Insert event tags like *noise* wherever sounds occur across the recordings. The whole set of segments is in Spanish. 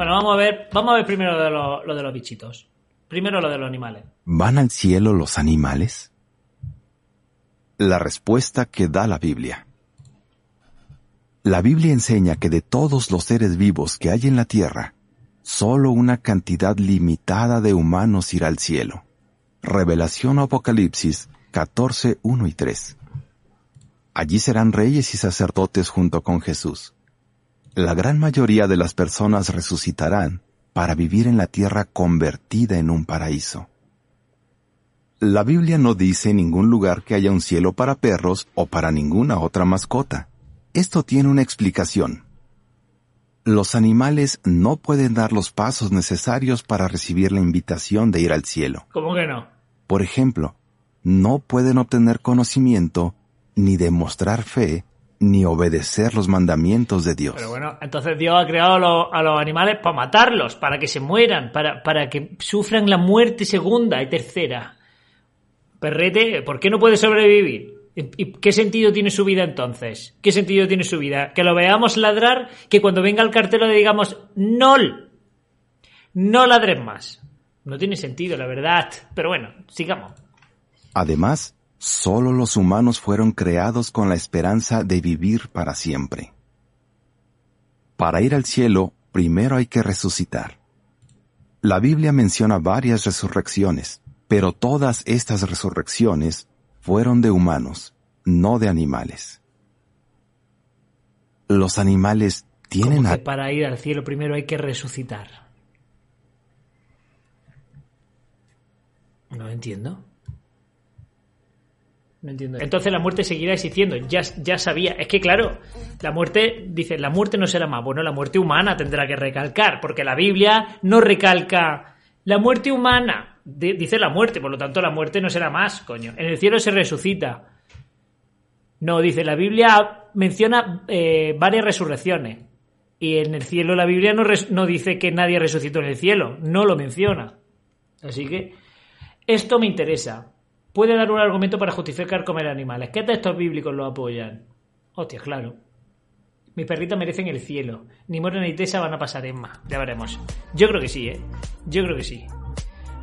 Bueno, vamos a ver, vamos a ver primero lo de, los, bichitos. Primero lo de los animales. ¿Van al cielo los animales? La respuesta que da la Biblia. La Biblia enseña que de todos los seres vivos que hay en la tierra, solo una cantidad limitada de humanos irá al cielo. Revelación Apocalipsis 14, 1 y 3. Allí serán reyes y sacerdotes junto con Jesús. La gran mayoría de las personas resucitarán para vivir en la tierra convertida en un paraíso. La Biblia no dice en ningún lugar que haya un cielo para perros o para ninguna otra mascota. Esto tiene una explicación. Los animales no pueden dar los pasos necesarios para recibir la invitación de ir al cielo. ¿Cómo que no? Por ejemplo, no pueden obtener conocimiento, ni demostrar fe, ni obedecer los mandamientos de Dios. Pero bueno, entonces Dios ha creado a los, a los animales para matarlos, para que se mueran, para, para que sufran la muerte segunda y tercera. Perrete, ¿por qué no puede sobrevivir? ¿Y qué sentido tiene su vida entonces? ¿Qué sentido tiene su vida? Que lo veamos ladrar, que cuando venga el cartero le digamos no, no ladres más. No tiene sentido, la verdad. Pero bueno, sigamos. Además, solo los humanos fueron creados con la esperanza de vivir para siempre. Para ir al cielo, primero hay que resucitar. La Biblia menciona varias resurrecciones, pero todas estas resurrecciones fueron de humanos, no de animales. Los animales tienen... ¿Cómo que para ir al cielo primero hay que resucitar? No entiendo. No entiendo. Entonces la muerte seguirá existiendo. Ya, ya sabía. Es que claro, la muerte, dice, la muerte no será más. Bueno, la muerte humana tendrá que recalcar, porque la Biblia no recalca la muerte humana. Di- dice la muerte, por lo tanto la muerte no será más, coño. En el cielo se resucita. No, dice, la Biblia menciona eh, varias resurrecciones. Y en el cielo la Biblia no, no dice que nadie resucitó en el cielo. No lo menciona. Así que esto me interesa. Puede dar un argumento para justificar comer animales. ¿Qué textos bíblicos lo apoyan? Hostia, claro. Mis perritos merecen el cielo. Ni Mora ni Tessa van a pasar en más. Ya veremos. Yo creo que sí, ¿eh? Yo creo que sí.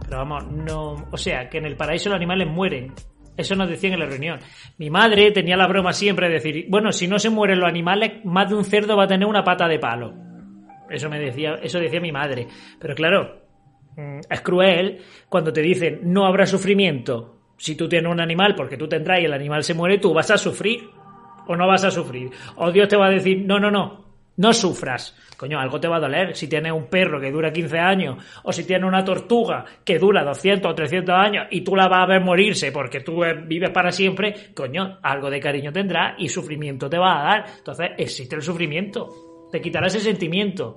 Pero vamos, no. O sea, que en el paraíso los animales mueren. Eso nos decían en la reunión. Mi madre tenía la broma siempre de decir: bueno, si no se mueren los animales, más de un cerdo va a tener una pata de palo. Eso me decía, eso decía mi madre. Pero claro, mm, es cruel cuando te dicen no habrá sufrimiento. Si tú tienes un animal porque tú tendrás y el animal se muere, tú vas a sufrir o no vas a sufrir. O Dios te va a decir, no, no, no, no sufras. Coño, algo te va a doler. Si tienes un perro que dura 15 años o si tienes una tortuga que dura 200 o 300 años y tú la vas a ver morirse porque tú vives para siempre, coño, algo de cariño tendrá y sufrimiento te va a dar. Entonces existe el sufrimiento. Te quitará ese sentimiento.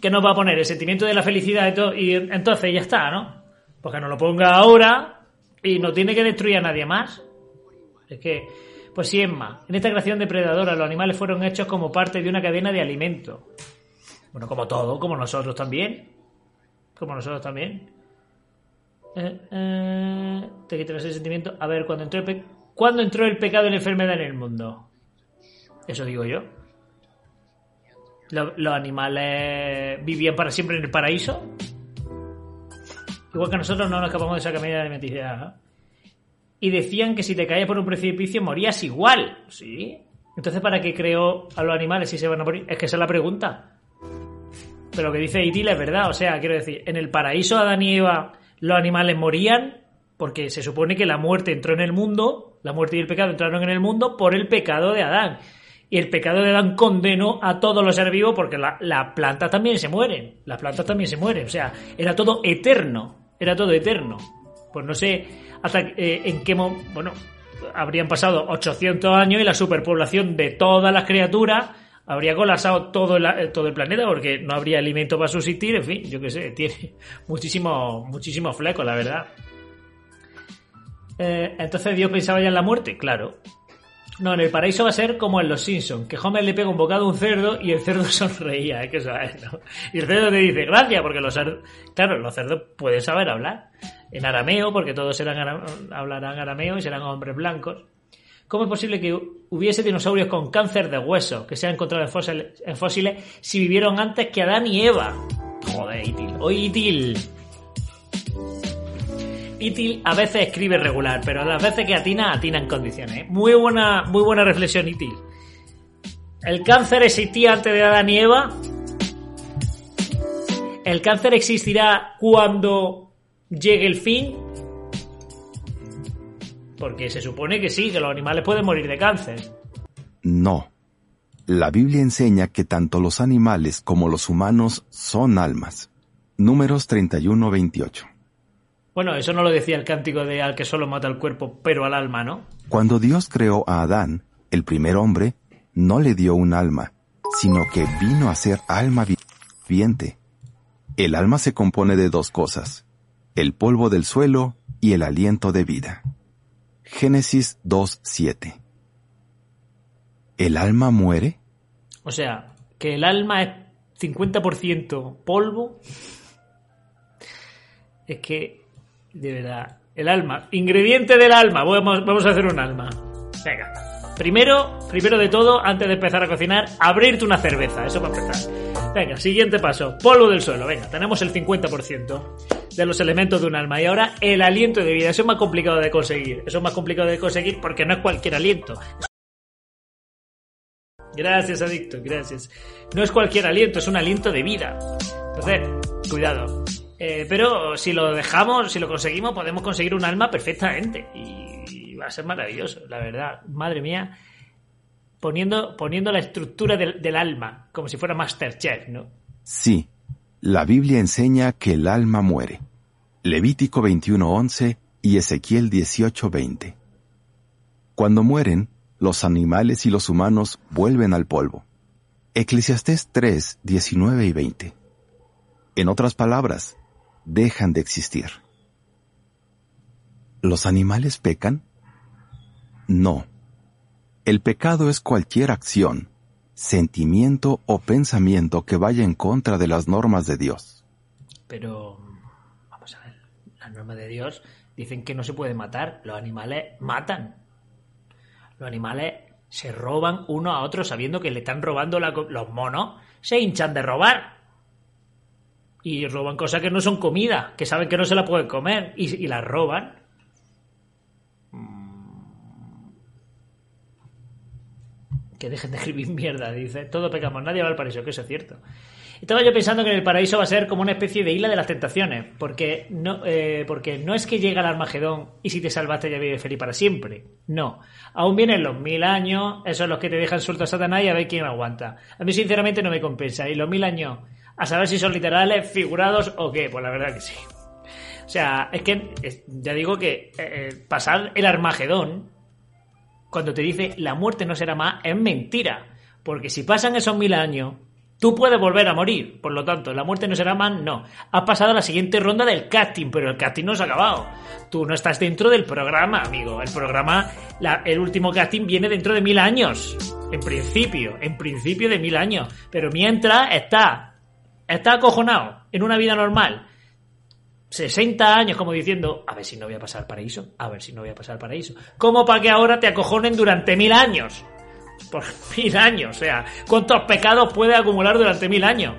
¿Qué nos va a poner? El sentimiento de la felicidad y, todo, y entonces ya está, ¿no? Porque no lo ponga ahora y no tiene que destruir a nadie más. Es que, pues sí, es más. En esta creación depredadora, los animales fueron hechos como parte de una cadena de alimento. Bueno, como todo, como nosotros también. Como nosotros también. Eh, eh, te quitas ese sentimiento. A ver, cuando entró, el ¿cuándo entró el pecado y la enfermedad en el mundo? Eso digo yo. Lo- ¿Los animales vivían para siempre en el paraíso? Igual que nosotros no nos escapamos de esa cadena alimenticia. ¿no? Y decían que si te caías por un precipicio morías igual. ¿Sí? Entonces, ¿para qué creó a los animales si se van a morir? Es que esa es la pregunta. Pero lo que dice Itil es verdad. O sea, quiero decir, en el paraíso Adán y Eva los animales morían porque se supone que la muerte entró en el mundo, la muerte y el pecado entraron en el mundo por el pecado de Adán. Y el pecado de Adán condenó a todos los seres vivos porque la- las plantas también se mueren. Las plantas también se mueren. O sea, era todo eterno. Era todo eterno. Pues no sé hasta eh, en qué mo- bueno, habrían pasado 800 años y la superpoblación de todas las criaturas habría colapsado todo el, eh, todo el planeta porque no habría alimento para subsistir, en fin, yo qué sé, *laughs* tiene muchísimos muchísimos flecos, la verdad. Eh, entonces Dios pensaba ya en la muerte, claro. No, en el paraíso va a ser como en Los Simpsons, que Homer le pega un bocado a un cerdo y el cerdo *laughs* sonreía, ¿eh? que eso es, ¿no? Y el cerdo te dice gracias, porque los cerdos, claro, los cerdos pueden saber hablar en arameo, porque todos serán ara- hablarán arameo y serán hombres blancos. ¿Cómo es posible que hubiese dinosaurios con cáncer de hueso que se han encontrado en fósiles, en fósiles si vivieron antes que Adán y Eva? Joder, Itil. Oye, Itil. Itil a veces escribe regular, pero a las veces que atina, atina en condiciones. Muy buena, muy buena reflexión, Itil. ¿El cáncer existía antes de Adán y Eva? ¿El cáncer existirá cuando llegue el fin? Porque se supone que sí, que los animales pueden morir de cáncer. No. La Biblia enseña que tanto los animales como los humanos son almas. Números 31-28. Bueno, eso no lo decía el cántico de al que solo mata el cuerpo, pero al alma, ¿no? Cuando Dios creó a Adán, el primer hombre, no le dio un alma, sino que vino a ser alma viviente. El alma se compone de dos cosas, el polvo del suelo y el aliento de vida. Génesis 2.7. ¿El alma muere? O sea, que el alma es 50% polvo. Es que, de verdad, el alma, ingrediente del alma, vamos, vamos a hacer un alma. Venga. Primero, primero de todo, antes de empezar a cocinar, abrirte una cerveza, eso para empezar. Venga, siguiente paso, polvo del suelo, venga, tenemos el 50% de los elementos de un alma. Y ahora el aliento de vida. Eso es más complicado de conseguir. Eso es más complicado de conseguir porque no es cualquier aliento. Gracias, adicto, gracias. No es cualquier aliento, es un aliento de vida. Entonces, cuidado. Eh, pero si lo dejamos, si lo conseguimos, podemos conseguir un alma perfectamente. Y, va a ser maravilloso, la verdad. Madre mía. Poniendo, poniendo la estructura del, alma, como si fuera Masterchef, ¿no? Sí, la Biblia enseña que el alma muere. Levítico 21:11 y Ezequiel 18:20. Cuando mueren, los animales y los humanos vuelven al polvo. Eclesiastés 3, 19 y 20. En otras palabras, dejan de existir. ¿Los animales pecan? No. El pecado es cualquier acción, sentimiento o pensamiento que vaya en contra de las normas de Dios. Pero, vamos a ver, las normas de Dios dicen que no se puede matar, los animales matan. Los animales se roban uno a otro sabiendo que le están robando los monos, se hinchan de robar. Y roban cosas que no son comida, que saben que no se la pueden comer y, y las roban. que dejen de escribir *laughs* mierda, dice. Todo pecamos, nadie va al paraíso, que eso es cierto. Estaba yo pensando que el paraíso va a ser como una especie de isla de las tentaciones, porque no, eh, porque no es que llega el Armagedón y si te salvaste ya vives feliz para siempre. No. Aún vienen los mil años, esos son los que te dejan suelto a Satanás y a ver quién aguanta. A mí sinceramente no me compensa. Y los mil años, a saber si son literales, figurados o qué, pues la verdad que sí. O sea, es que ya digo que eh, eh, pasar el Armagedón cuando te dice la muerte no será más, es mentira. Porque si pasan esos mil años, tú puedes volver a morir. Por lo tanto, la muerte no será más, no. Has pasado a la siguiente ronda del casting, pero el casting no se ha acabado. Tú no estás dentro del programa, amigo. El programa, el último casting viene dentro de mil años. En principio, en principio de mil años. Pero mientras está, está acojonado en una vida normal 60 años como diciendo, a ver si no voy a pasar paraíso, a ver si no voy a pasar paraíso. ¿Cómo para que ahora te acojonen durante mil años? Por *laughs* mil años, o sea, ¿cuántos pecados puede acumular durante mil años?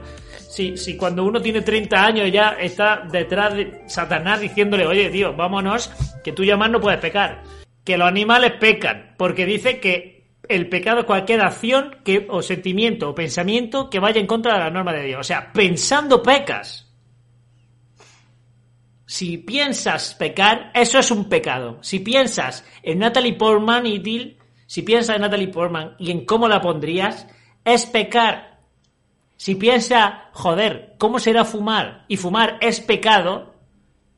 Si, si cuando uno tiene 30 años ya está detrás de Satanás diciéndole, oye, tío, vámonos, que tú ya más no puedes pecar. Que los animales pecan, porque dice que el pecado cualquier acción que, o sentimiento o pensamiento que vaya en contra de la norma de Dios. O sea, pensando pecas si piensas pecar, eso es un pecado. Si piensas en Natalie Portman y Dil, si piensas en Natalie Portman y en cómo la pondrías, es pecar. Si piensas, joder, ¿cómo será fumar? Y fumar es pecado,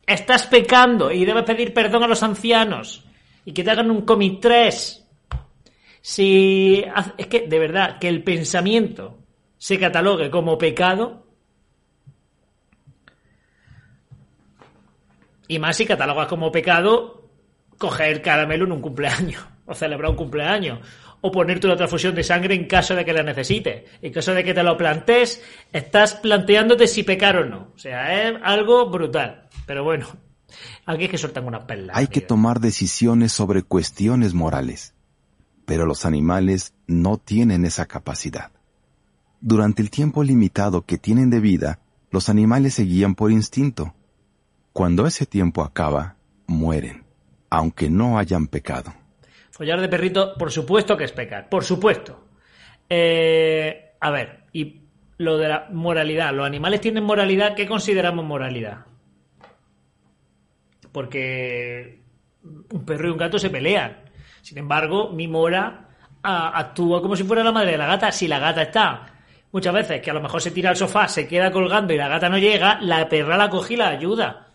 estás pecando y debes pedir perdón a los ancianos y que te hagan un comic 3. Si es que de verdad que el pensamiento se catalogue como pecado, Y más si catalogas como pecado coger caramelo en un cumpleaños, *laughs* o celebrar un cumpleaños, o ponerte una transfusión de sangre en caso de que la necesites. En caso de que te lo plantees, estás planteándote si pecar o no. O sea, es algo brutal. Pero bueno, aquí es que sueltan unas perlas. Hay que tomar decisiones sobre cuestiones morales. Pero los animales no tienen esa capacidad. Durante el tiempo limitado que tienen de vida, los animales se guían por instinto. Cuando ese tiempo acaba, mueren, aunque no hayan pecado. Follar de perrito, por supuesto que es pecar, por supuesto. Eh, a ver, y lo de la moralidad, ¿los animales tienen moralidad? ¿Qué consideramos moralidad? Porque un perro y un gato se pelean. Sin embargo, mi mora actúa como si fuera la madre de la gata. Si la gata está muchas veces que a lo mejor se tira al sofá, se queda colgando y la gata no llega, la perra la coge y la ayuda.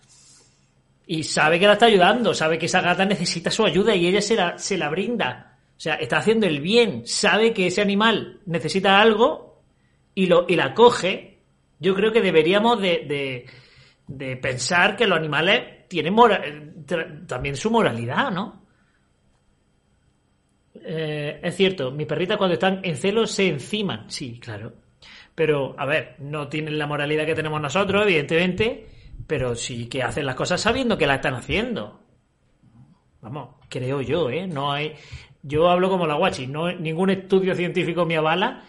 Y sabe que la está ayudando, sabe que esa gata necesita su ayuda y ella se la, se la brinda. O sea, está haciendo el bien, sabe que ese animal necesita algo y, lo, y la coge. Yo creo que deberíamos de, de, pensar que los animales tienen también su moralidad, ¿no? Eh, es cierto, mis perritas cuando están en celo se enciman. Sí, claro. Pero, a ver, no tienen la moralidad que tenemos nosotros, evidentemente, pero sí que hacen las cosas sabiendo que las están haciendo. Vamos, creo yo, ¿eh? No hay. Yo hablo como la guachi, no, ningún estudio científico me avala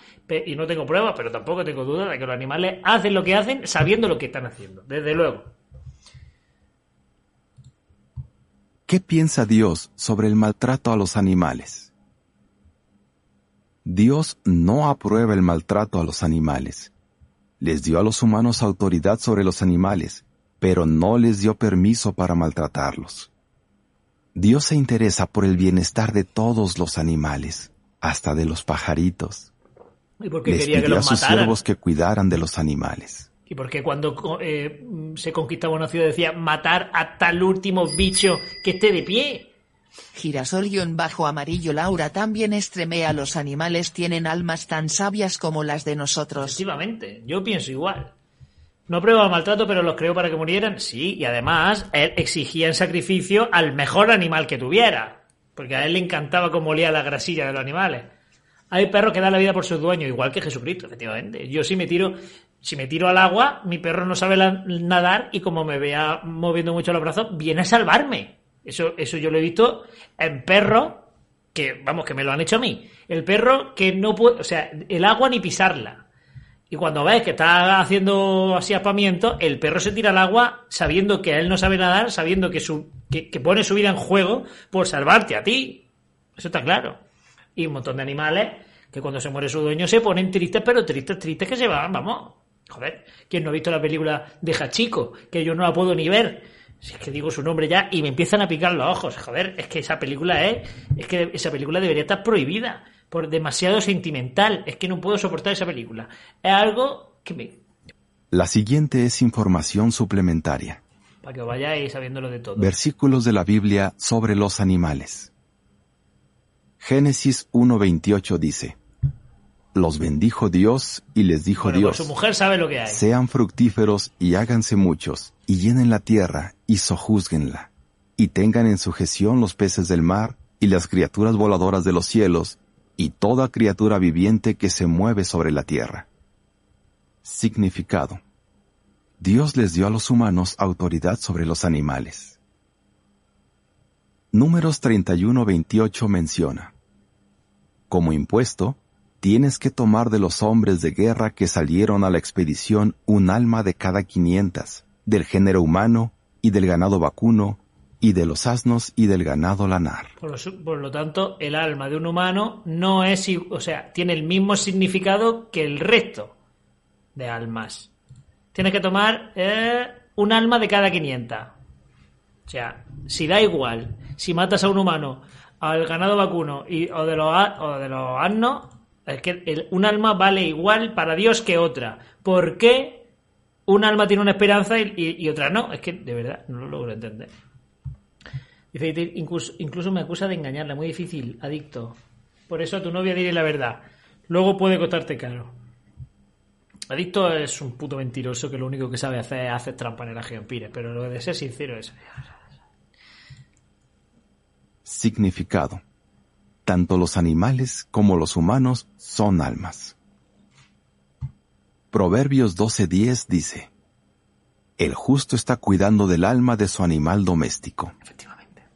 y no tengo pruebas, pero tampoco tengo duda de que los animales hacen lo que hacen sabiendo lo que están haciendo, desde luego. ¿Qué piensa Dios sobre el maltrato a los animales? Dios no aprueba el maltrato a los animales. Les dio a los humanos autoridad sobre los animales, pero no les dio permiso para maltratarlos. Dios se interesa por el bienestar de todos los animales, hasta de los pajaritos. ¿Y por qué les quería pidió que a sus mataran? siervos que cuidaran de los animales. Y porque cuando eh, se conquistaba una ciudad decía matar a tal último bicho que esté de pie. Girasol-bajo amarillo Laura también estremea los animales tienen almas tan sabias como las de nosotros. Efectivamente, yo pienso igual. No prueba maltrato, pero los creó para que murieran. Sí, y además él exigía en sacrificio al mejor animal que tuviera. Porque a él le encantaba cómo olía la grasilla de los animales. Hay perros que dan la vida por sus dueños, igual que Jesucristo, efectivamente. Yo si me tiro, si me tiro al agua, mi perro no sabe nadar y como me vea moviendo mucho los brazos, viene a salvarme. Eso, eso yo lo he visto en perros que, vamos, que me lo han hecho a mí. El perro que no puede, o sea, el agua ni pisarla. Y cuando ves que está haciendo así apamiento, el perro se tira al agua sabiendo que él no sabe nadar, sabiendo que, su, que, pone su vida en juego por salvarte a ti. Eso está claro. Y un montón de animales que cuando se muere su dueño se ponen tristes, pero tristes, tristes que se van, vamos. Joder, ¿quién no ha visto la película de Hachiko? Que yo no la puedo ni ver. Si es que digo su nombre ya y me empiezan a picar los ojos. Joder, es que esa película es. Es que esa película debería estar prohibida. Por demasiado sentimental. Es que no puedo soportar esa película. Es algo que me. La siguiente es información suplementaria. Para que os vayáis sabiéndolo de todo. Versículos de la Biblia sobre los animales. Génesis 1.28 dice, Los bendijo Dios y les dijo Bueno, pues Dios, su mujer sabe lo que hay. sean fructíferos y háganse muchos, y llenen la tierra y sojuzguenla, y tengan en sujeción los peces del mar y las criaturas voladoras de los cielos, y toda criatura viviente que se mueve sobre la tierra. Significado. Dios les dio a los humanos autoridad sobre los animales. Números 31-28 menciona, Como impuesto, tienes que tomar de los hombres de guerra que salieron a la expedición un alma de cada quinientas, del género humano y del ganado vacuno, y de los asnos y del ganado lanar. Por lo, tanto, el alma de un humano no es, o sea, tiene el mismo significado que el resto de almas. Tienes que tomar eh, un alma de cada 500. O sea, si da igual, si matas a un humano, al ganado vacuno y, o, de los, o de los asnos, es que un alma vale igual para Dios que otra. ¿Por qué un alma tiene una esperanza y, otra no? Es que, de verdad, no lo logro entender. Dice, "Te- incluso, me acusa de engañarla, muy difícil, adicto. Por eso a tu novia diré la verdad. Luego puede costarte caro. Adicto es un puto mentiroso que lo único que sabe hacer es hacer trampa en el Geompires, pero lo de ser sincero es... Significado. Tanto los animales como los humanos son almas. Proverbios 12:10 dice, El justo está cuidando del alma de su animal doméstico. Efectivamente.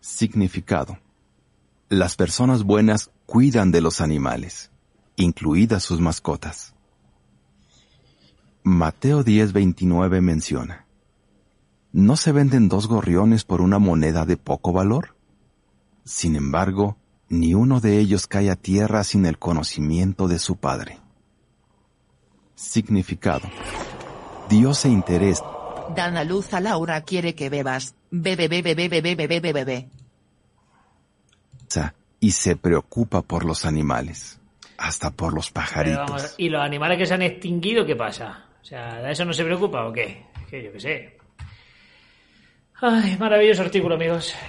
Significado. Las personas buenas cuidan de los animales, incluidas sus mascotas. Mateo 10:29 menciona, ¿No se venden dos gorriones por una moneda de poco valor? Sin embargo, ni uno de ellos cae a tierra sin el conocimiento de su Padre. Significado. Dios se interesa. Dan a luz a Laura quiere que bebas. Bebe, bebe, bebe, bebe, bebe, bebe. y se preocupa por los animales, hasta por los pajaritos. vamos, ¿Y los animales que se han extinguido qué pasa? O sea, ¿de eso no se preocupa o qué? Que yo qué sé. Ay, maravilloso artículo, amigos.